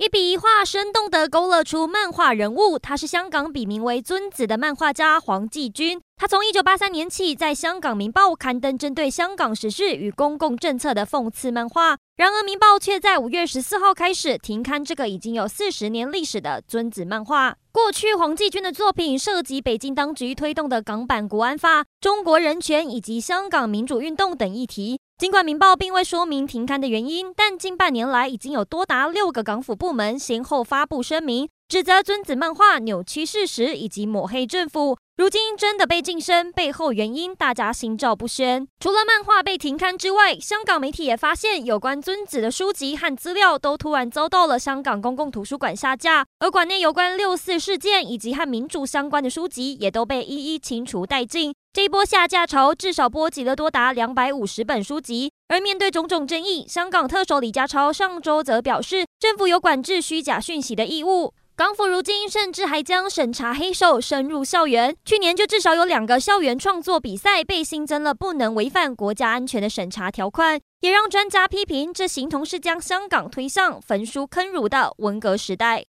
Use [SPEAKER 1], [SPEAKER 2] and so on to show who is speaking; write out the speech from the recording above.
[SPEAKER 1] 一笔一画生动地勾勒出漫画人物，他是香港笔名为尊子的漫画家黄继军。他从一九八三年起在香港《明报》刊登针对香港时事与公共政策的讽刺漫画。然而，《明报》却在五月十四号开始停刊这个已经有四十年历史的尊子漫画。过去，黄继军的作品涉及北京当局推动的港版国安法、中国人权以及香港民主运动等议题。尽管《明报》并未说明停刊的原因，但近半年来已经有多达六个港府部门先后发布声明，指责尊子漫画扭曲事实以及抹黑政府。如今真的被禁声，背后原因大家心照不宣。除了漫画被停刊之外，香港媒体也发现有关尊子的书籍和资料都突然遭到了香港公共图书馆下架，而馆内有关六四事件以及和民主相关的书籍也都被一一清除殆尽。这一波下架潮至少波及了多达两百五十本书籍，而面对种种争议，香港特首李家超上周则表示，政府有管制虚假讯息的义务。港府如今甚至还将审查黑手深入校园，去年就至少有两个校园创作比赛被新增了不能违反国家安全的审查条款，也让专家批评，这形同是将香港推向焚书坑儒的文革时代。